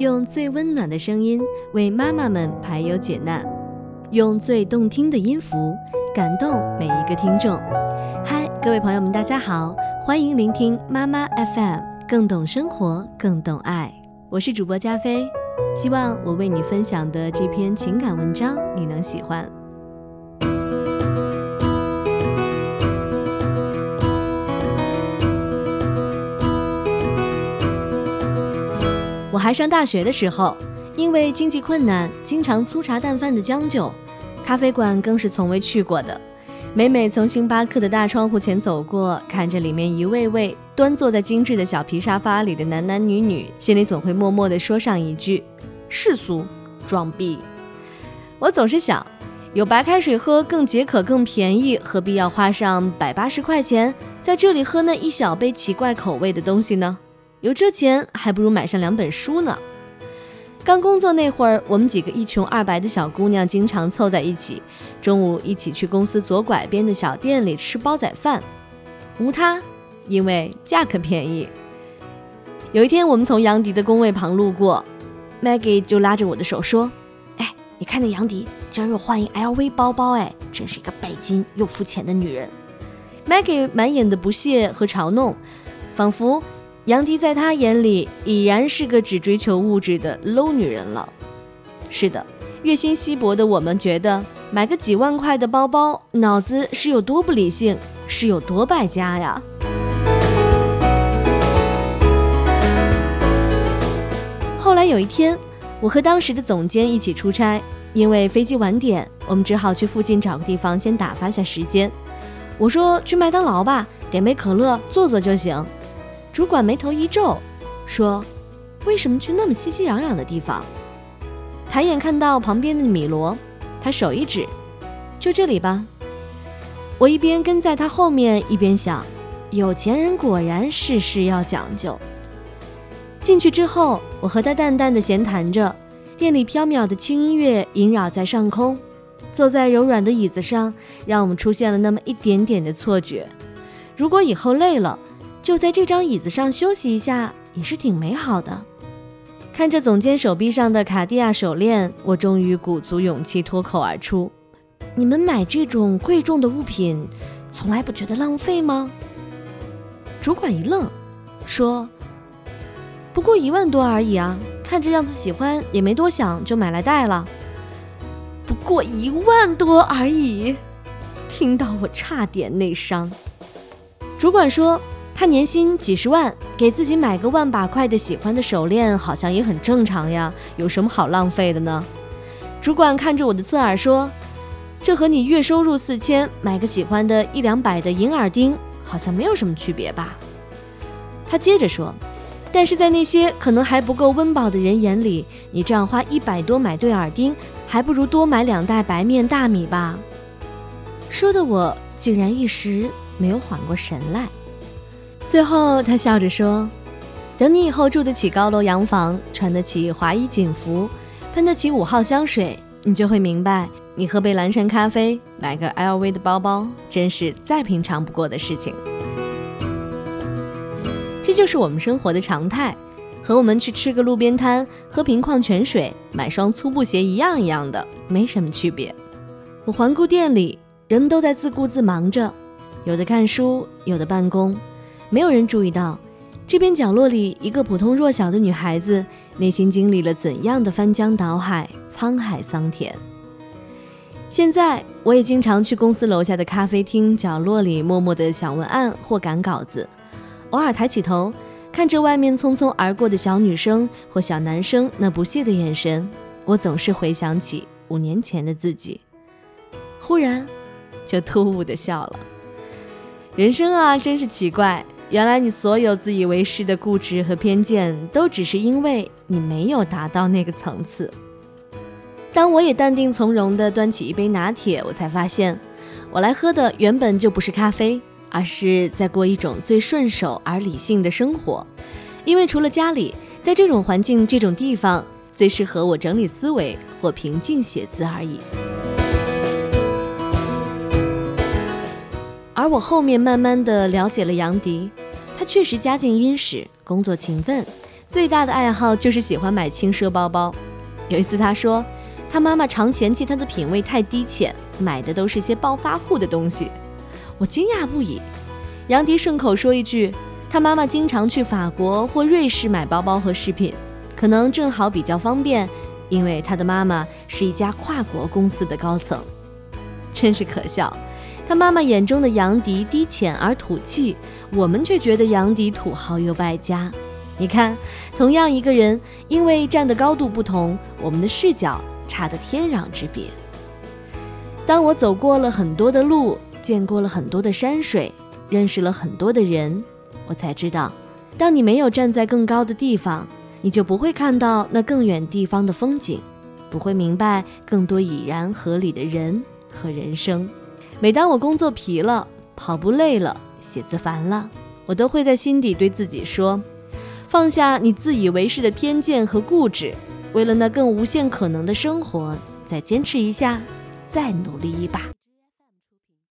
用最温暖的声音为妈妈们排忧解难，用最动听的音符感动每一个听众。嗨，各位朋友们，大家好，欢迎聆听妈妈 FM，更懂生活，更懂爱。我是主播加菲，希望我为你分享的这篇情感文章你能喜欢。还上大学的时候，因为经济困难，经常粗茶淡饭的将就，咖啡馆更是从未去过的。每每从星巴克的大窗户前走过，看着里面一位位端坐在精致的小皮沙发里的男男女女，心里总会默默地说上一句：世俗，装逼。我总是想，有白开水喝更解渴、更便宜，何必要花上百八十块钱在这里喝那一小杯奇怪口味的东西呢？有这钱，还不如买上两本书呢。刚工作那会儿，我们几个一穷二白的小姑娘经常凑在一起，中午一起去公司左拐边的小店里吃煲仔饭。无他，因为价格便宜。有一天，我们从杨迪的工位旁路过，Maggie 就拉着我的手说：“哎，你看那杨迪今儿又换一 LV 包包，哎，真是一个拜金又肤浅的女人。”Maggie 满眼的不屑和嘲弄，仿佛。杨迪在他眼里已然是个只追求物质的 low 女人了。是的，月薪稀薄的我们觉得买个几万块的包包，脑子是有多不理性，是有多败家呀！后来有一天，我和当时的总监一起出差，因为飞机晚点，我们只好去附近找个地方先打发下时间。我说去麦当劳吧，点杯可乐，坐坐就行。主管眉头一皱，说：“为什么去那么熙熙攘攘的地方？”抬眼看到旁边的米罗，他手一指：“就这里吧。”我一边跟在他后面，一边想：有钱人果然事事要讲究。进去之后，我和他淡淡的闲谈着，店里飘渺的轻音乐萦绕在上空，坐在柔软的椅子上，让我们出现了那么一点点的错觉。如果以后累了，就在这张椅子上休息一下，也是挺美好的。看着总监手臂上的卡地亚手链，我终于鼓足勇气脱口而出：“你们买这种贵重的物品，从来不觉得浪费吗？”主管一愣，说：“不过一万多而已啊，看这样子喜欢，也没多想就买来戴了。”不过一万多而已，听到我差点内伤。主管说。他年薪几十万，给自己买个万把块的喜欢的手链，好像也很正常呀。有什么好浪费的呢？主管看着我的侧耳说：“这和你月收入四千，买个喜欢的一两百的银耳钉，好像没有什么区别吧？”他接着说：“但是在那些可能还不够温饱的人眼里，你这样花一百多买对耳钉，还不如多买两袋白面大米吧。”说的我竟然一时没有缓过神来。最后，他笑着说：“等你以后住得起高楼洋房，穿得起华衣锦服，喷得起五号香水，你就会明白，你喝杯蓝山咖啡，买个 LV 的包包，真是再平常不过的事情。这就是我们生活的常态，和我们去吃个路边摊，喝瓶矿泉水，买双粗布鞋一样一样的，没什么区别。我环顾店里，人们都在自顾自忙着，有的看书，有的办公。”没有人注意到，这边角落里一个普通弱小的女孩子，内心经历了怎样的翻江倒海、沧海桑田。现在，我也经常去公司楼下的咖啡厅角落里，默默的想文案或赶稿子。偶尔抬起头，看着外面匆匆而过的小女生或小男生那不屑的眼神，我总是回想起五年前的自己，忽然就突兀的笑了。人生啊，真是奇怪。原来你所有自以为是的固执和偏见，都只是因为你没有达到那个层次。当我也淡定从容地端起一杯拿铁，我才发现，我来喝的原本就不是咖啡，而是在过一种最顺手而理性的生活。因为除了家里，在这种环境、这种地方，最适合我整理思维或平静写字而已。而我后面慢慢的了解了杨迪，他确实家境殷实，工作勤奋，最大的爱好就是喜欢买轻奢包包。有一次他说，他妈妈常嫌弃他的品味太低浅，买的都是些暴发户的东西。我惊讶不已。杨迪顺口说一句，他妈妈经常去法国或瑞士买包包和饰品，可能正好比较方便，因为他的妈妈是一家跨国公司的高层。真是可笑，他妈妈眼中的杨迪低浅而土气，我们却觉得杨迪土豪又败家。你看，同样一个人，因为站的高度不同，我们的视角差得天壤之别。当我走过了很多的路，见过了很多的山水，认识了很多的人，我才知道，当你没有站在更高的地方，你就不会看到那更远地方的风景，不会明白更多已然合理的人和人生。每当我工作疲了，跑步累了，写字烦了，我都会在心底对自己说。放下你自以为是的偏见和固执，为了那更无限可能的生活，再坚持一下，再努力一把。